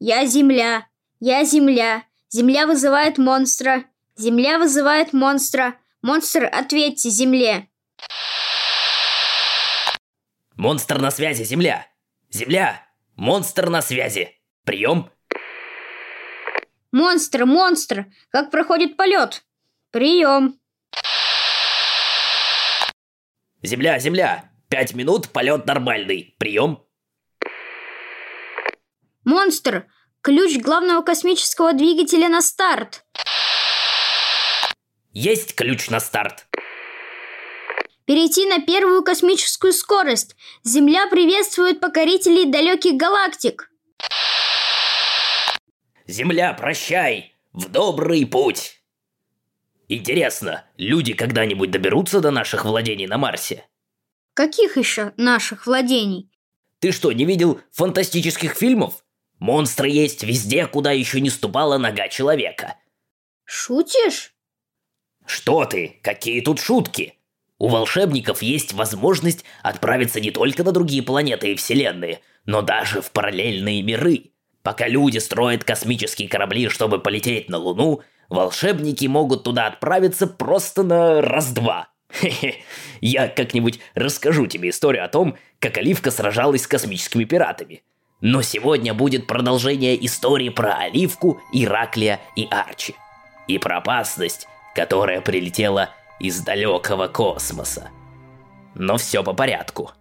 Я Земля. Я Земля. Земля вызывает монстра. Земля вызывает монстра. Монстр, ответьте Земле. Монстр на связи, Земля! Земля! Монстр на связи! Прием! Монстр, монстр. Как проходит полет? Прием. Земля, Земля! Пять минут, полет нормальный. Прием! Монстр. Ключ главного космического двигателя на старт. Есть ключ на старт. Перейти на первую космическую скорость. Земля приветствует покорителей далеких галактик. Земля, прощай! В добрый путь! Интересно, люди когда-нибудь доберутся до наших владений на Марсе? Каких еще наших владений? Ты что, не видел фантастических фильмов? Монстры есть везде, куда еще не ступала нога человека. Шутишь? Что ты? Какие тут шутки? У волшебников есть возможность отправиться не только на другие планеты и вселенные, но даже в параллельные миры. Пока люди строят космические корабли, чтобы полететь на Луну, волшебники могут туда отправиться просто на раз-два. Хе-хе, я как-нибудь расскажу тебе историю о том, как Оливка сражалась с космическими пиратами. Но сегодня будет продолжение истории про Оливку, Ираклия и Арчи. И про опасность, которая прилетела из далекого космоса. Но все по порядку.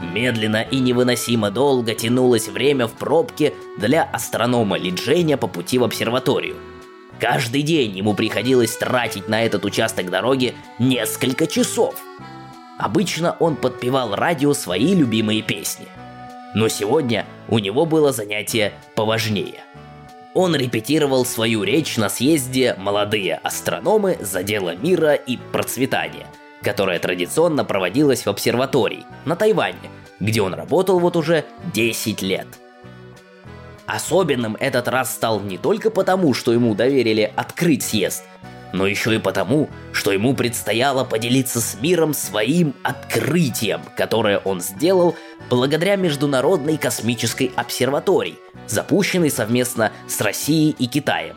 Медленно и невыносимо долго тянулось время в пробке для астронома Лидженя по пути в обсерваторию. Каждый день ему приходилось тратить на этот участок дороги несколько часов. Обычно он подпевал радио свои любимые песни. Но сегодня у него было занятие поважнее. Он репетировал свою речь на съезде «Молодые астрономы за дело мира и процветания», которая традиционно проводилась в обсерватории на Тайване, где он работал вот уже 10 лет. Особенным этот раз стал не только потому, что ему доверили открыть съезд, но еще и потому, что ему предстояло поделиться с миром своим открытием, которое он сделал благодаря Международной космической обсерватории, запущенной совместно с Россией и Китаем.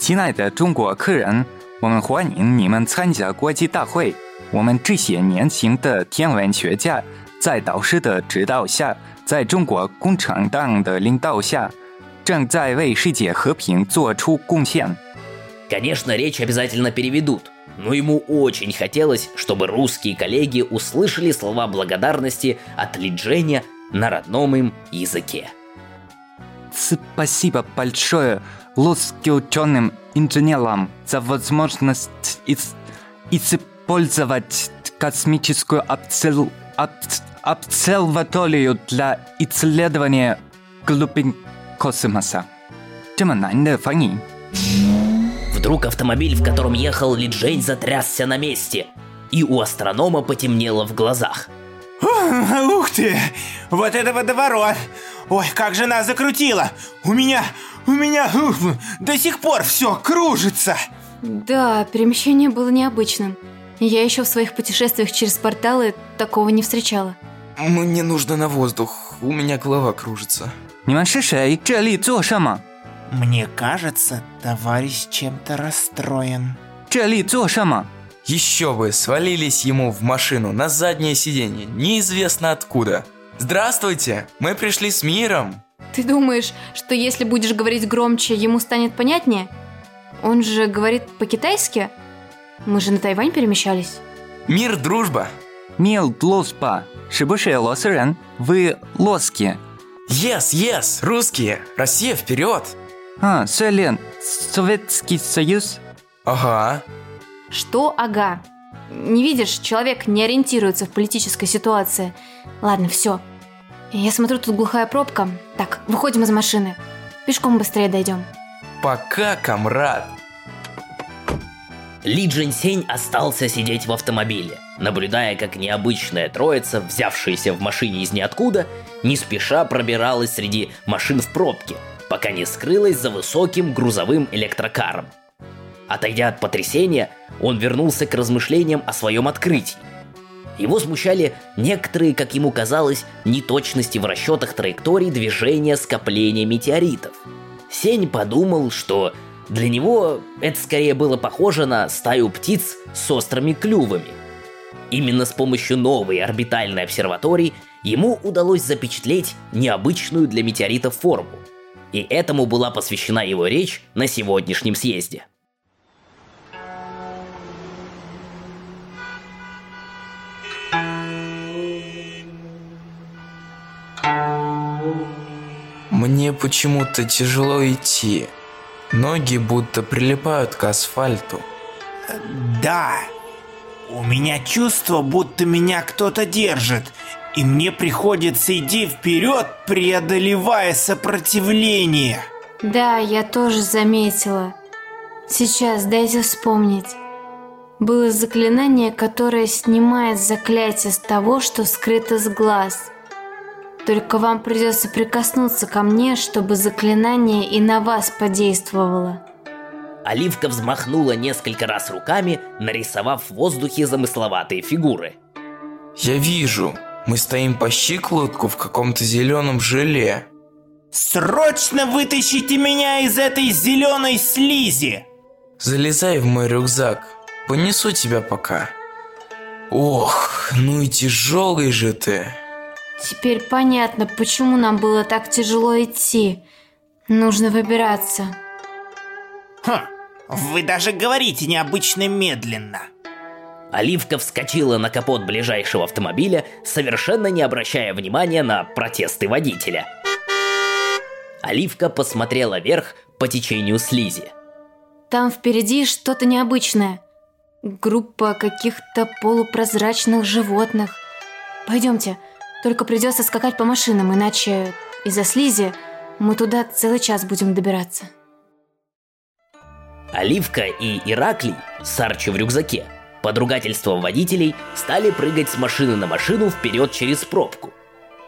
亲爱的中国客人，我们欢迎你们参加国际大会。我们这些年轻的天文学家，在导师的指导下，在中国共产党的领导下，正在为世界和平做出贡献。 Конечно, речь обязательно переведут, но ему очень хотелось, чтобы русские коллеги услышали слова благодарности от Лидженя на родном им языке. Спасибо большое русским ученым инженерам за возможность ис- использовать космическую обсер- обс- обсерваторию для исследования глубин космоса. 这么难的翻译。 Вдруг автомобиль, в котором ехал Лиджень, затрясся на месте, и у астронома потемнело в глазах. Ух ты! Вот это водоворот! Ой, как же нас закрутило! У меня, у меня ух, до сих пор все кружится! Да, перемещение было необычным. Я еще в своих путешествиях через порталы такого не встречала. Мне нужно на воздух, у меня голова кружится. 你们是谁？这里做什么？ мне кажется, товарищ чем-то расстроен. Чали, шама. Еще бы, свалились ему в машину на заднее сиденье, неизвестно откуда. Здравствуйте, мы пришли с миром. Ты думаешь, что если будешь говорить громче, ему станет понятнее? Он же говорит по-китайски? Мы же на Тайвань перемещались. Мир, дружба. Мил тлоспа. Шибуши лосырен. Вы лоски. Yes, yes, русские. Россия вперед. А, Селен, Советский Союз? Ага. Что ага? Не видишь, человек не ориентируется в политической ситуации. Ладно, все. Я смотрю, тут глухая пробка. Так, выходим из машины. Пешком быстрее дойдем. Пока, комрад. Ли Джин Сень остался сидеть в автомобиле, наблюдая, как необычная троица, взявшаяся в машине из ниоткуда, не спеша пробиралась среди машин в пробке – пока не скрылась за высоким грузовым электрокаром. Отойдя от потрясения, он вернулся к размышлениям о своем открытии. Его смущали некоторые, как ему казалось, неточности в расчетах траекторий движения скопления метеоритов. Сень подумал, что для него это скорее было похоже на стаю птиц с острыми клювами. Именно с помощью новой орбитальной обсерватории ему удалось запечатлеть необычную для метеоритов форму. И этому была посвящена его речь на сегодняшнем съезде. Мне почему-то тяжело идти. Ноги будто прилипают к асфальту. Да, у меня чувство, будто меня кто-то держит, и мне приходится идти вперед, преодолевая сопротивление. Да, я тоже заметила. Сейчас дайте вспомнить. Было заклинание, которое снимает заклятие с того, что скрыто с глаз. Только вам придется прикоснуться ко мне, чтобы заклинание и на вас подействовало. Оливка взмахнула несколько раз руками, нарисовав в воздухе замысловатые фигуры. Я вижу, мы стоим по щиколотку в каком-то зеленом желе. Срочно вытащите меня из этой зеленой слизи! Залезай в мой рюкзак, понесу тебя пока. Ох, ну и тяжелый же ты. Теперь понятно, почему нам было так тяжело идти. Нужно выбираться. Хм, вы даже говорите необычно медленно. Оливка вскочила на капот ближайшего автомобиля, совершенно не обращая внимания на протесты водителя. Оливка посмотрела вверх по течению слизи. Там впереди что-то необычное. Группа каких-то полупрозрачных животных. Пойдемте, только придется скакать по машинам, иначе из-за слизи мы туда целый час будем добираться. Оливка и Ираклий с Арчи в рюкзаке под ругательством водителей стали прыгать с машины на машину вперед через пробку.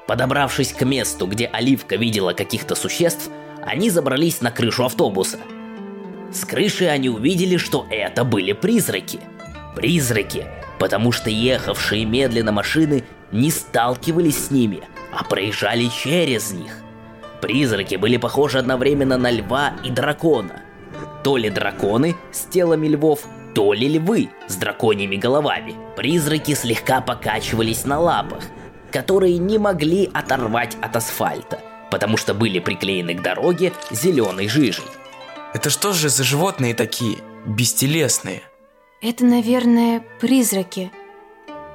Подобравшись к месту, где Оливка видела каких-то существ, они забрались на крышу автобуса. С крыши они увидели, что это были призраки. Призраки, потому что ехавшие медленно машины не сталкивались с ними, а проезжали через них. Призраки были похожи одновременно на льва и дракона. То ли драконы с телами львов, то ли львы с драконьими головами. Призраки слегка покачивались на лапах, которые не могли оторвать от асфальта, потому что были приклеены к дороге зеленой жижей. Это что же за животные такие? Бестелесные. Это, наверное, призраки.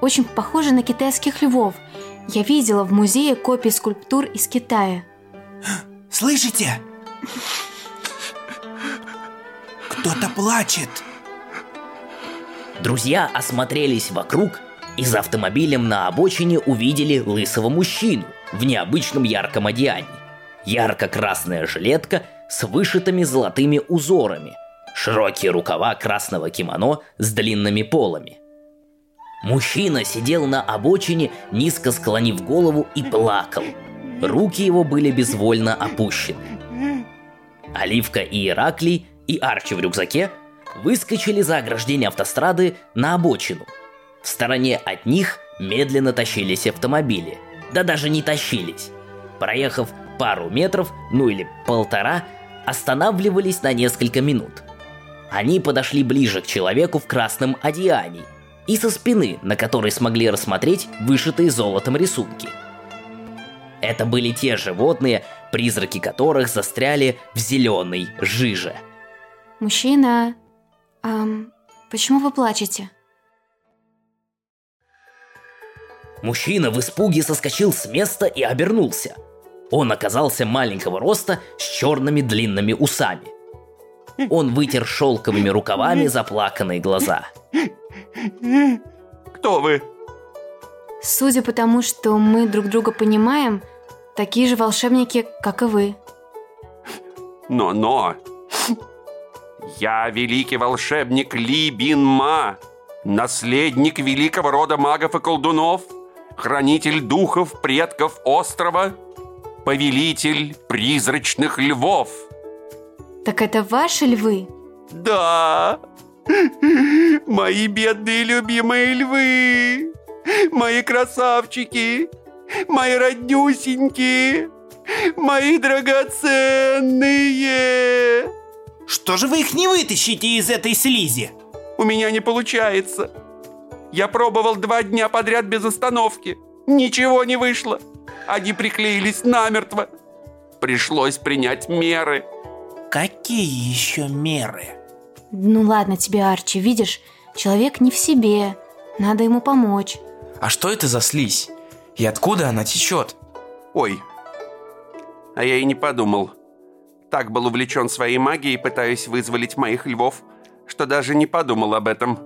Очень похожи на китайских львов. Я видела в музее копии скульптур из Китая. Слышите? Кто-то плачет. Друзья осмотрелись вокруг и за автомобилем на обочине увидели лысого мужчину в необычном ярком одеянии. Ярко-красная жилетка с вышитыми золотыми узорами, широкие рукава красного кимоно с длинными полами. Мужчина сидел на обочине, низко склонив голову и плакал. Руки его были безвольно опущены. Оливка и Ираклий и Арчи в рюкзаке выскочили за ограждение автострады на обочину. В стороне от них медленно тащились автомобили. Да даже не тащились. Проехав пару метров, ну или полтора, останавливались на несколько минут. Они подошли ближе к человеку в красном одеянии и со спины, на которой смогли рассмотреть вышитые золотом рисунки. Это были те животные, призраки которых застряли в зеленой жиже. Мужчина, ам, почему вы плачете? Мужчина в испуге соскочил с места и обернулся. Он оказался маленького роста с черными длинными усами. Он вытер шелковыми рукавами заплаканные глаза. Кто вы? Судя по тому, что мы друг друга понимаем, такие же волшебники, как и вы. Но-но. Я великий волшебник Ли Бин Ма, наследник великого рода магов и колдунов, хранитель духов предков острова, повелитель призрачных львов. Так это ваши львы? Да, мои бедные любимые львы, мои красавчики, мои роднюсенькие, мои драгоценные. Что же вы их не вытащите из этой слизи? У меня не получается. Я пробовал два дня подряд без остановки. Ничего не вышло. Они приклеились намертво. Пришлось принять меры. Какие еще меры? Ну ладно тебе, Арчи, видишь, человек не в себе. Надо ему помочь. А что это за слизь? И откуда она течет? Ой, а я и не подумал. Так был увлечен своей магией, пытаясь вызволить моих львов, что даже не подумал об этом.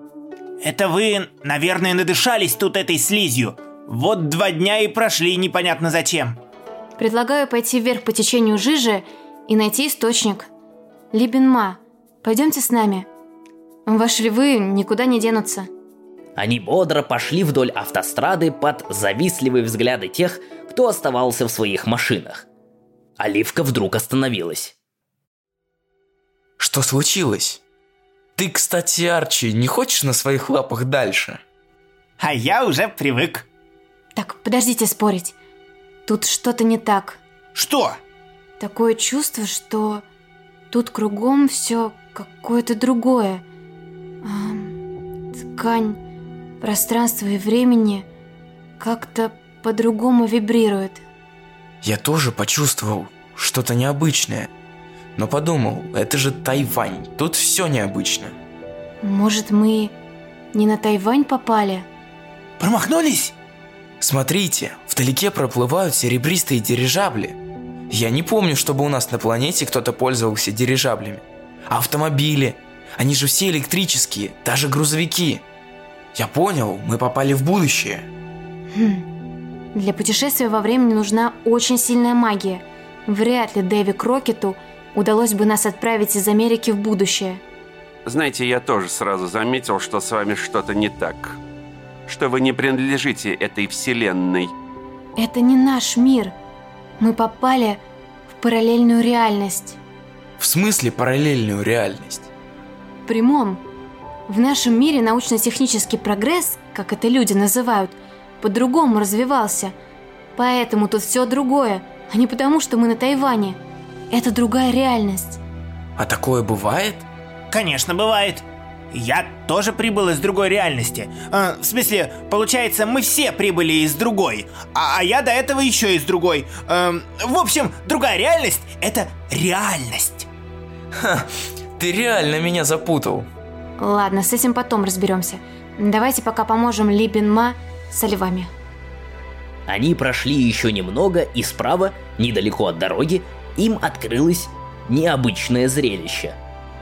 Это вы, наверное, надышались тут этой слизью. Вот два дня и прошли непонятно зачем. Предлагаю пойти вверх по течению жижи и найти источник. Либенма, пойдемте с нами. Ваши львы никуда не денутся. Они бодро пошли вдоль автострады под завистливые взгляды тех, кто оставался в своих машинах. Оливка вдруг остановилась. Что случилось? Ты, кстати, Арчи, не хочешь на своих лапах дальше? А я уже привык. Так, подождите спорить. Тут что-то не так. Что? Такое чувство, что тут кругом все какое-то другое. А, ткань, пространство и времени как-то по-другому вибрирует. Я тоже почувствовал что-то необычное. Но подумал, это же Тайвань, тут все необычно. Может, мы не на Тайвань попали? Промахнулись? Смотрите, вдалеке проплывают серебристые дирижабли. Я не помню, чтобы у нас на планете кто-то пользовался дирижаблями. Автомобили, они же все электрические, даже грузовики. Я понял, мы попали в будущее. Хм. Для путешествия во времени нужна очень сильная магия. Вряд ли Дэви Крокету удалось бы нас отправить из Америки в будущее. Знаете, я тоже сразу заметил, что с вами что-то не так. Что вы не принадлежите этой вселенной. Это не наш мир. Мы попали в параллельную реальность. В смысле параллельную реальность? В прямом. В нашем мире научно-технический прогресс, как это люди называют, по-другому развивался. Поэтому тут все другое, а не потому, что мы на Тайване. Это другая реальность. А такое бывает? Конечно, бывает. Я тоже прибыл из другой реальности. Э, в смысле, получается, мы все прибыли из другой, а, а я до этого еще из другой. Э, в общем, другая реальность — это реальность. Ха, ты реально меня запутал. Ладно, с этим потом разберемся. Давайте пока поможем Ли Бин Ма со львами. Они прошли еще немного, и справа, недалеко от дороги, им открылось необычное зрелище.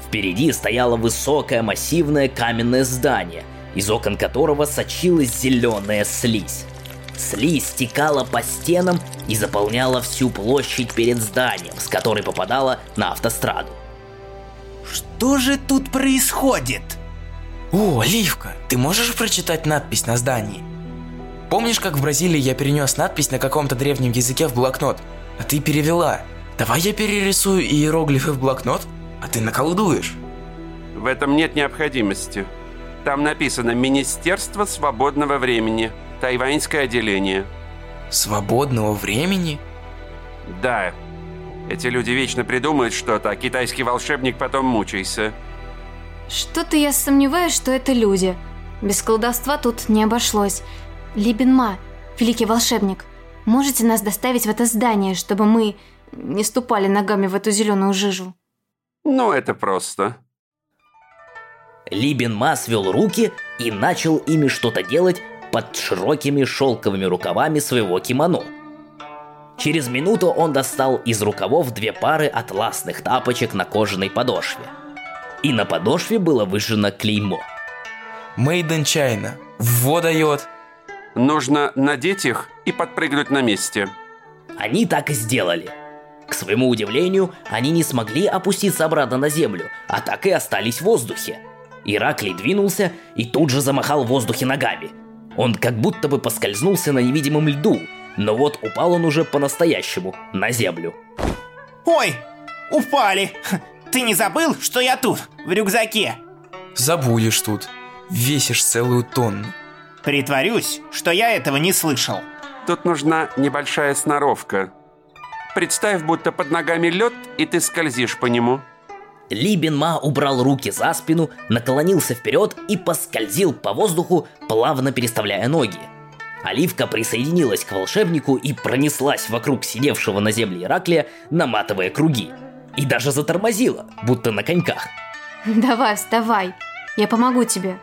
Впереди стояло высокое массивное каменное здание, из окон которого сочилась зеленая слизь. Слизь стекала по стенам и заполняла всю площадь перед зданием, с которой попадала на автостраду. Что же тут происходит? О, Оливка, ты можешь прочитать надпись на здании? Помнишь, как в Бразилии я перенес надпись на каком-то древнем языке в блокнот, а ты перевела? Давай я перерисую иероглифы в блокнот, а ты наколдуешь. В этом нет необходимости. Там написано «Министерство свободного времени», тайваньское отделение. Свободного времени? Да. Эти люди вечно придумают что-то, а китайский волшебник потом мучайся. Что-то я сомневаюсь, что это люди. Без колдовства тут не обошлось. Либенма, великий волшебник, можете нас доставить в это здание, чтобы мы не ступали ногами в эту зеленую жижу? Ну, это просто. Ли Ма свел руки и начал ими что-то делать под широкими шелковыми рукавами своего кимоно. Через минуту он достал из рукавов две пары атласных тапочек на кожаной подошве. И на подошве было выжжено клеймо. Made in China. Во дает. Нужно надеть их и подпрыгнуть на месте. Они так и сделали. К своему удивлению, они не смогли опуститься обратно на землю, а так и остались в воздухе. Ираклий двинулся и тут же замахал в воздухе ногами. Он как будто бы поскользнулся на невидимом льду, но вот упал он уже по-настоящему, на землю. Ой, упали. Ты не забыл, что я тут, в рюкзаке? Забудешь тут. Весишь целую тонну. Притворюсь, что я этого не слышал. Тут нужна небольшая сноровка. Представь, будто под ногами лед, и ты скользишь по нему. Ли Бенма убрал руки за спину, наклонился вперед и поскользил по воздуху, плавно переставляя ноги. Оливка присоединилась к волшебнику и пронеслась вокруг сидевшего на земле Ираклия, наматывая круги. И даже затормозила, будто на коньках. Давай, вставай. Я помогу тебе.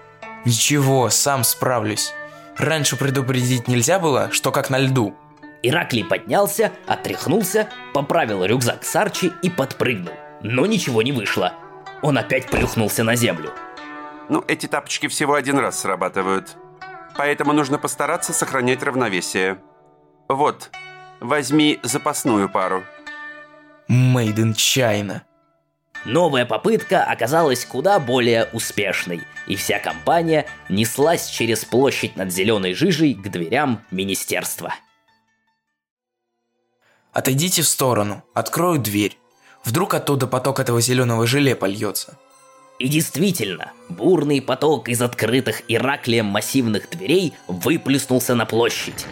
Ничего, сам справлюсь. Раньше предупредить нельзя было, что как на льду. Ираклий поднялся, отряхнулся, поправил рюкзак с Арчи и подпрыгнул. Но ничего не вышло. Он опять плюхнулся на землю. Ну, эти тапочки всего один раз срабатывают. Поэтому нужно постараться сохранять равновесие. Вот, возьми запасную пару. Made in China. Новая попытка оказалась куда более успешной, и вся компания неслась через площадь над зеленой жижей к дверям министерства. Отойдите в сторону, открою дверь. Вдруг оттуда поток этого зеленого желе польется. И действительно, бурный поток из открытых Ираклием массивных дверей выплеснулся на площадь.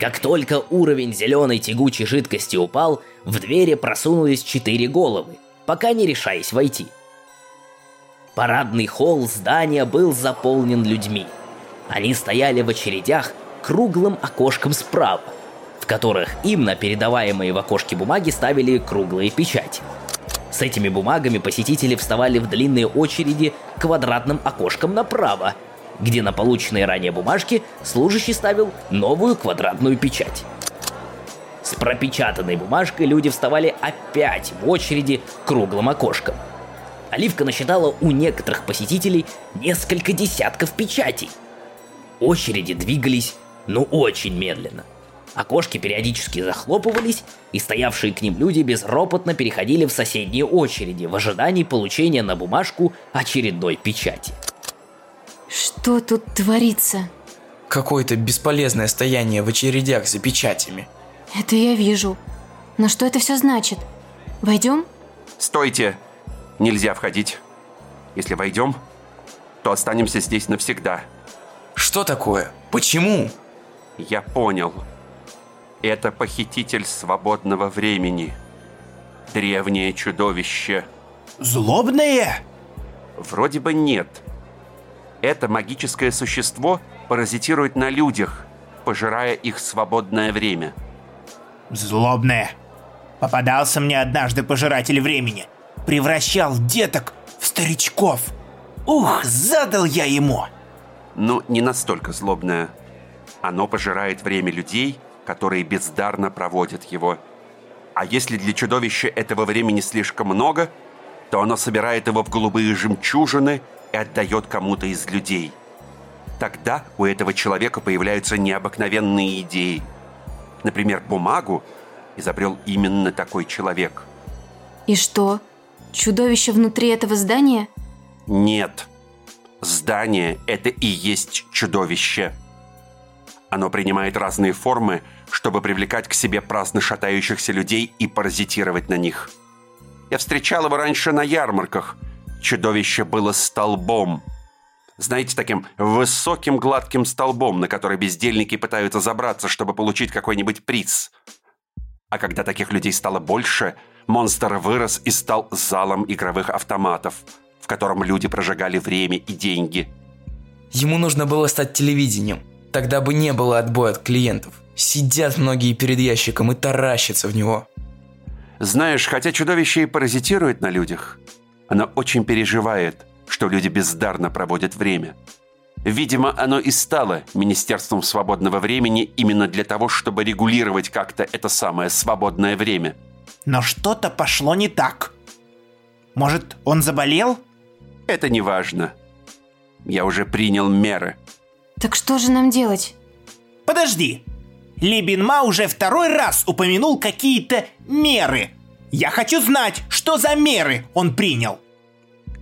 Как только уровень зеленой тягучей жидкости упал, в двери просунулись четыре головы, пока не решаясь войти. Парадный холл здания был заполнен людьми. Они стояли в очередях круглым окошком справа, которых им на передаваемые в окошке бумаги ставили круглые печати. С этими бумагами посетители вставали в длинные очереди квадратным окошком направо, где на полученные ранее бумажки служащий ставил новую квадратную печать. С пропечатанной бумажкой люди вставали опять в очереди круглым окошком. Оливка насчитала у некоторых посетителей несколько десятков печатей. Очереди двигались, ну очень медленно. Окошки периодически захлопывались, и стоявшие к ним люди безропотно переходили в соседние очереди в ожидании получения на бумажку очередной печати. Что тут творится? Какое-то бесполезное стояние в очередях за печатями. Это я вижу. Но что это все значит? Войдем? Стойте! Нельзя входить. Если войдем, то останемся здесь навсегда. Что такое? Почему? Я понял. Это похититель свободного времени. Древнее чудовище. Злобное? Вроде бы нет. Это магическое существо паразитирует на людях, пожирая их свободное время. Злобное. Попадался мне однажды пожиратель времени. Превращал деток в старичков. Ух, задал я ему. Ну, не настолько злобное. Оно пожирает время людей, которые бездарно проводят его. А если для чудовища этого времени слишком много, то оно собирает его в голубые жемчужины и отдает кому-то из людей. Тогда у этого человека появляются необыкновенные идеи. Например, бумагу изобрел именно такой человек. И что? Чудовище внутри этого здания? Нет. Здание – это и есть чудовище. Оно принимает разные формы, чтобы привлекать к себе праздно шатающихся людей и паразитировать на них. Я встречал его раньше на ярмарках. Чудовище было столбом. Знаете, таким высоким гладким столбом, на который бездельники пытаются забраться, чтобы получить какой-нибудь приз. А когда таких людей стало больше, монстр вырос и стал залом игровых автоматов, в котором люди прожигали время и деньги. Ему нужно было стать телевидением. Тогда бы не было отбоя от клиентов. Сидят многие перед ящиком и таращатся в него. Знаешь, хотя чудовище и паразитирует на людях, оно очень переживает, что люди бездарно проводят время. Видимо, оно и стало Министерством свободного времени именно для того, чтобы регулировать как-то это самое свободное время. Но что-то пошло не так. Может, он заболел? Это не важно. Я уже принял меры. Так что же нам делать? Подожди. Либинма уже второй раз упомянул какие-то меры. Я хочу знать, что за меры он принял.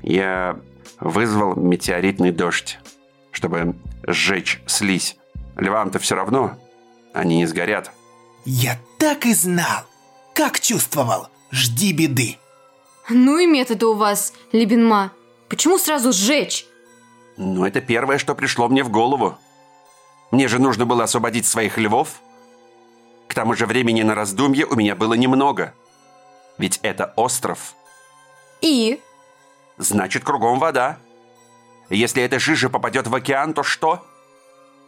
Я вызвал метеоритный дождь, чтобы сжечь слизь. Львам-то все равно, они не сгорят. Я так и знал. Как чувствовал. Жди беды. Ну и методы у вас, Либинма. Почему сразу сжечь? Ну, это первое, что пришло мне в голову. Мне же нужно было освободить своих львов. К тому же времени на раздумье у меня было немного. Ведь это остров. И? Значит, кругом вода. Если эта жижа попадет в океан, то что?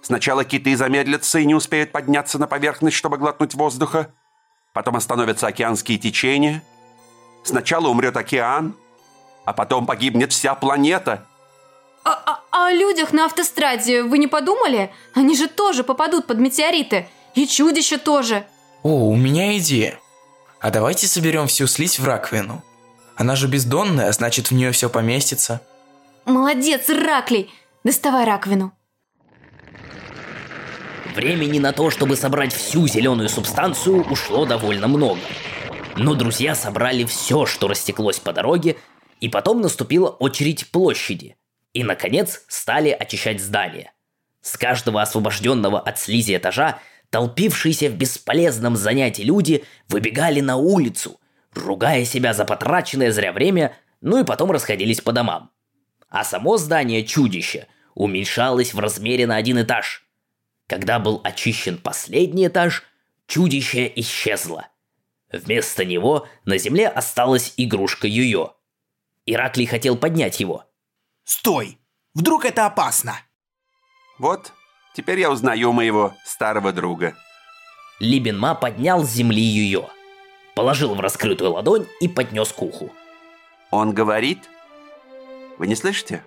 Сначала киты замедлятся и не успеют подняться на поверхность, чтобы глотнуть воздуха. Потом остановятся океанские течения. Сначала умрет океан, а потом погибнет вся планета. А, а о людях на автостраде вы не подумали? Они же тоже попадут под метеориты. И чудища тоже. О, у меня идея. А давайте соберем всю слизь в раковину. Она же бездонная, а значит в нее все поместится. Молодец, Раклей. Доставай раковину. Времени на то, чтобы собрать всю зеленую субстанцию, ушло довольно много. Но друзья собрали все, что растеклось по дороге, и потом наступила очередь площади. И, наконец, стали очищать здание. С каждого освобожденного от слизи этажа толпившиеся в бесполезном занятии люди выбегали на улицу, ругая себя за потраченное зря время, ну и потом расходились по домам. А само здание чудища уменьшалось в размере на один этаж – когда был очищен последний этаж, чудище исчезло. Вместо него на земле осталась игрушка Юйо. Ираклий хотел поднять его. Стой! Вдруг это опасно? Вот, теперь я узнаю моего старого друга. Либенма поднял с земли Юйо. Положил в раскрытую ладонь и поднес к уху. Он говорит... Вы не слышите?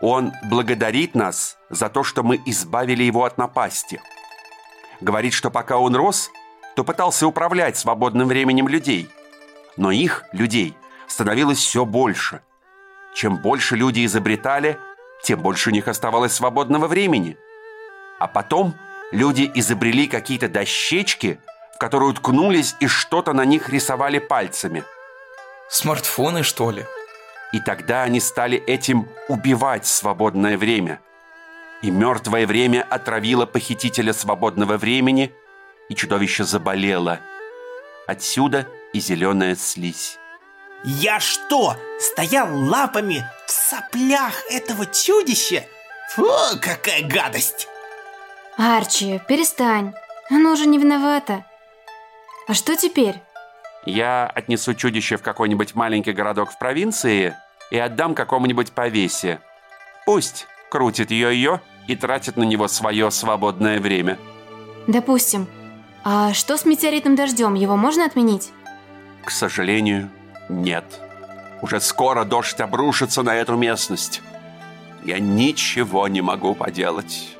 Он благодарит нас за то, что мы избавили его от напасти. Говорит, что пока он рос, то пытался управлять свободным временем людей. Но их, людей, становилось все больше. Чем больше люди изобретали, тем больше у них оставалось свободного времени. А потом люди изобрели какие-то дощечки, в которые уткнулись и что-то на них рисовали пальцами. Смартфоны, что ли? И тогда они стали этим убивать свободное время. И мертвое время отравило похитителя свободного времени, и чудовище заболело. Отсюда и зеленая слизь. Я что, стоял лапами в соплях этого чудища? Фу, какая гадость! Арчи, перестань. Оно уже не виновато. А что теперь? Я отнесу чудище в какой-нибудь маленький городок в провинции и отдам какому-нибудь повесе. Пусть крутит ее-ее и тратит на него свое свободное время. Допустим. А что с метеоритным дождем? Его можно отменить? К сожалению, нет. Уже скоро дождь обрушится на эту местность. Я ничего не могу поделать.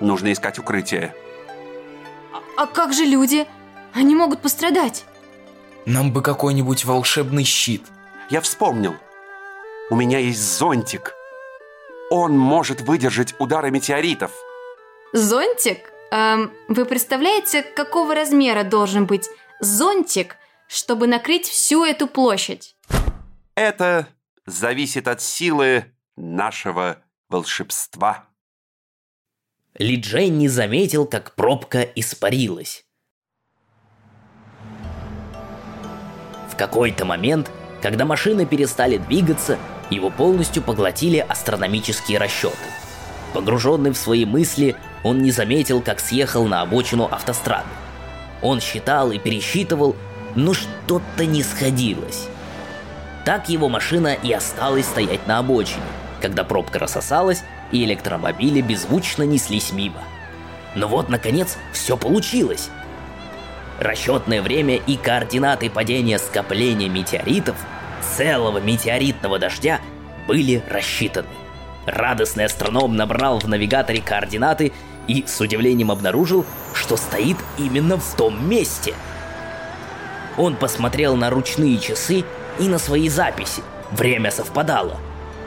Нужно искать укрытие. А, а как же люди? Они могут пострадать. Нам бы какой-нибудь волшебный щит. Я вспомнил. У меня есть зонтик. Он может выдержать удары метеоритов. Зонтик? Эм, вы представляете, какого размера должен быть зонтик, чтобы накрыть всю эту площадь? Это зависит от силы нашего волшебства. Ли Джей не заметил, как пробка испарилась. В какой-то момент, когда машины перестали двигаться, его полностью поглотили астрономические расчеты. Погруженный в свои мысли, он не заметил, как съехал на обочину автострады. Он считал и пересчитывал, но что-то не сходилось. Так его машина и осталась стоять на обочине, когда пробка рассосалась и электромобили беззвучно неслись мимо. Но вот, наконец, все получилось. Расчетное время и координаты падения скопления метеоритов, целого метеоритного дождя, были рассчитаны. Радостный астроном набрал в навигаторе координаты и с удивлением обнаружил, что стоит именно в том месте. Он посмотрел на ручные часы и на свои записи. Время совпадало.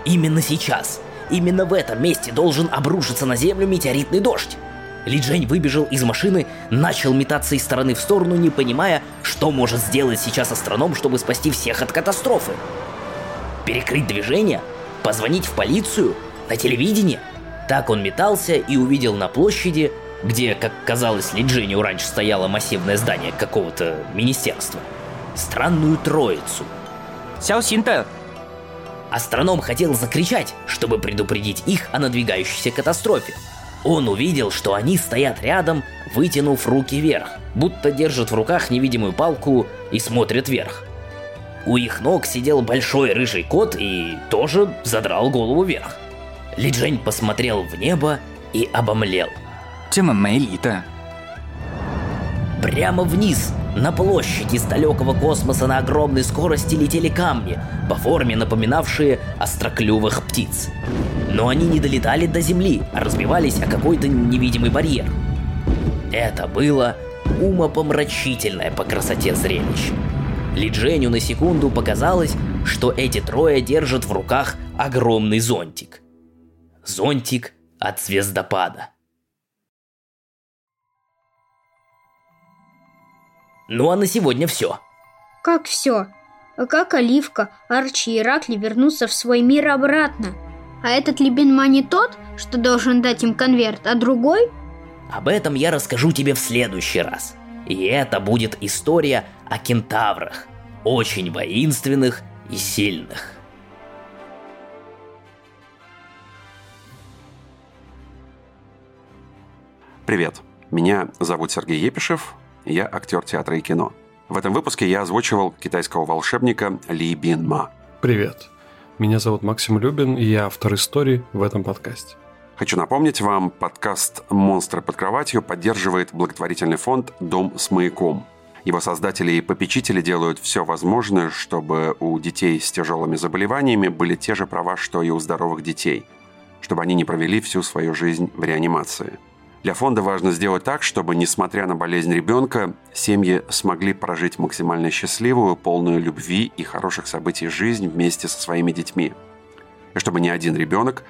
Именно сейчас, именно в этом месте должен обрушиться на Землю метеоритный дождь. Ли Джень выбежал из машины, начал метаться из стороны в сторону, не понимая, что может сделать сейчас астроном, чтобы спасти всех от катастрофы. Перекрыть движение? Позвонить в полицию? На телевидение? Так он метался и увидел на площади, где, как казалось Ли Дженю, раньше стояло массивное здание какого-то министерства, странную троицу. Сяо Синте, Астроном хотел закричать, чтобы предупредить их о надвигающейся катастрофе. Он увидел, что они стоят рядом, вытянув руки вверх, будто держат в руках невидимую палку и смотрят вверх. У их ног сидел большой рыжий кот и тоже задрал голову вверх. Ли Джень посмотрел в небо и обомлел темная Мейлита Прямо вниз, на площади из далекого космоса на огромной скорости летели камни, по форме напоминавшие остроклювых птиц. Но они не долетали до Земли, а разбивались о какой-то невидимый барьер. Это было умопомрачительное по красоте зрелище. Лидженю на секунду показалось, что эти трое держат в руках огромный зонтик. Зонтик от звездопада – Ну а на сегодня все. Как все? А как Оливка, Арчи и Ракли вернутся в свой мир обратно? А этот Либенма не тот, что должен дать им конверт, а другой? Об этом я расскажу тебе в следующий раз. И это будет история о кентаврах, очень воинственных и сильных. Привет, меня зовут Сергей Епишев, я актер театра и кино. В этом выпуске я озвучивал китайского волшебника Ли Бин Ма. Привет. Меня зовут Максим Любин, и я автор истории в этом подкасте. Хочу напомнить вам, подкаст «Монстры под кроватью» поддерживает благотворительный фонд «Дом с маяком». Его создатели и попечители делают все возможное, чтобы у детей с тяжелыми заболеваниями были те же права, что и у здоровых детей, чтобы они не провели всю свою жизнь в реанимации. Для фонда важно сделать так, чтобы, несмотря на болезнь ребенка, семьи смогли прожить максимально счастливую, полную любви и хороших событий жизнь вместе со своими детьми. И чтобы ни один ребенок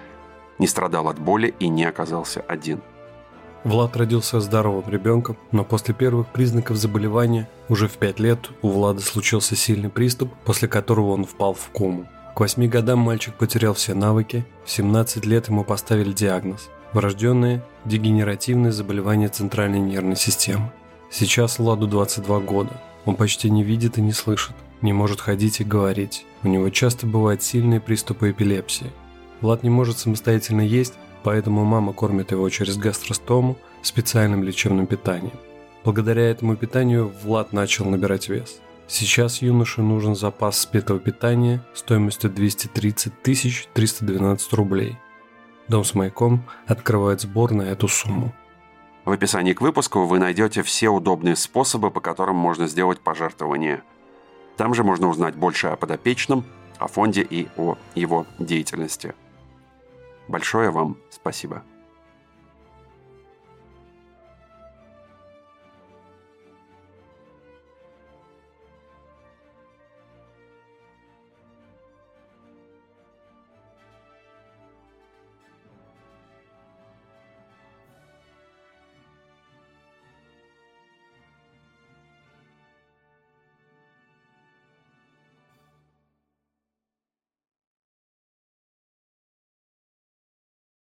не страдал от боли и не оказался один. Влад родился здоровым ребенком, но после первых признаков заболевания уже в 5 лет у Влада случился сильный приступ, после которого он впал в кому. К 8 годам мальчик потерял все навыки, в 17 лет ему поставили диагноз – врожденное дегенеративное заболевание центральной нервной системы. Сейчас Владу 22 года, он почти не видит и не слышит, не может ходить и говорить. У него часто бывают сильные приступы эпилепсии. Влад не может самостоятельно есть, поэтому мама кормит его через гастростому специальным лечебным питанием. Благодаря этому питанию Влад начал набирать вес. Сейчас юноше нужен запас спетого питания стоимостью 230 312 рублей. Дом с маяком открывает сбор на эту сумму. В описании к выпуску вы найдете все удобные способы, по которым можно сделать пожертвование. Там же можно узнать больше о подопечном, о фонде и о его деятельности. Большое вам спасибо.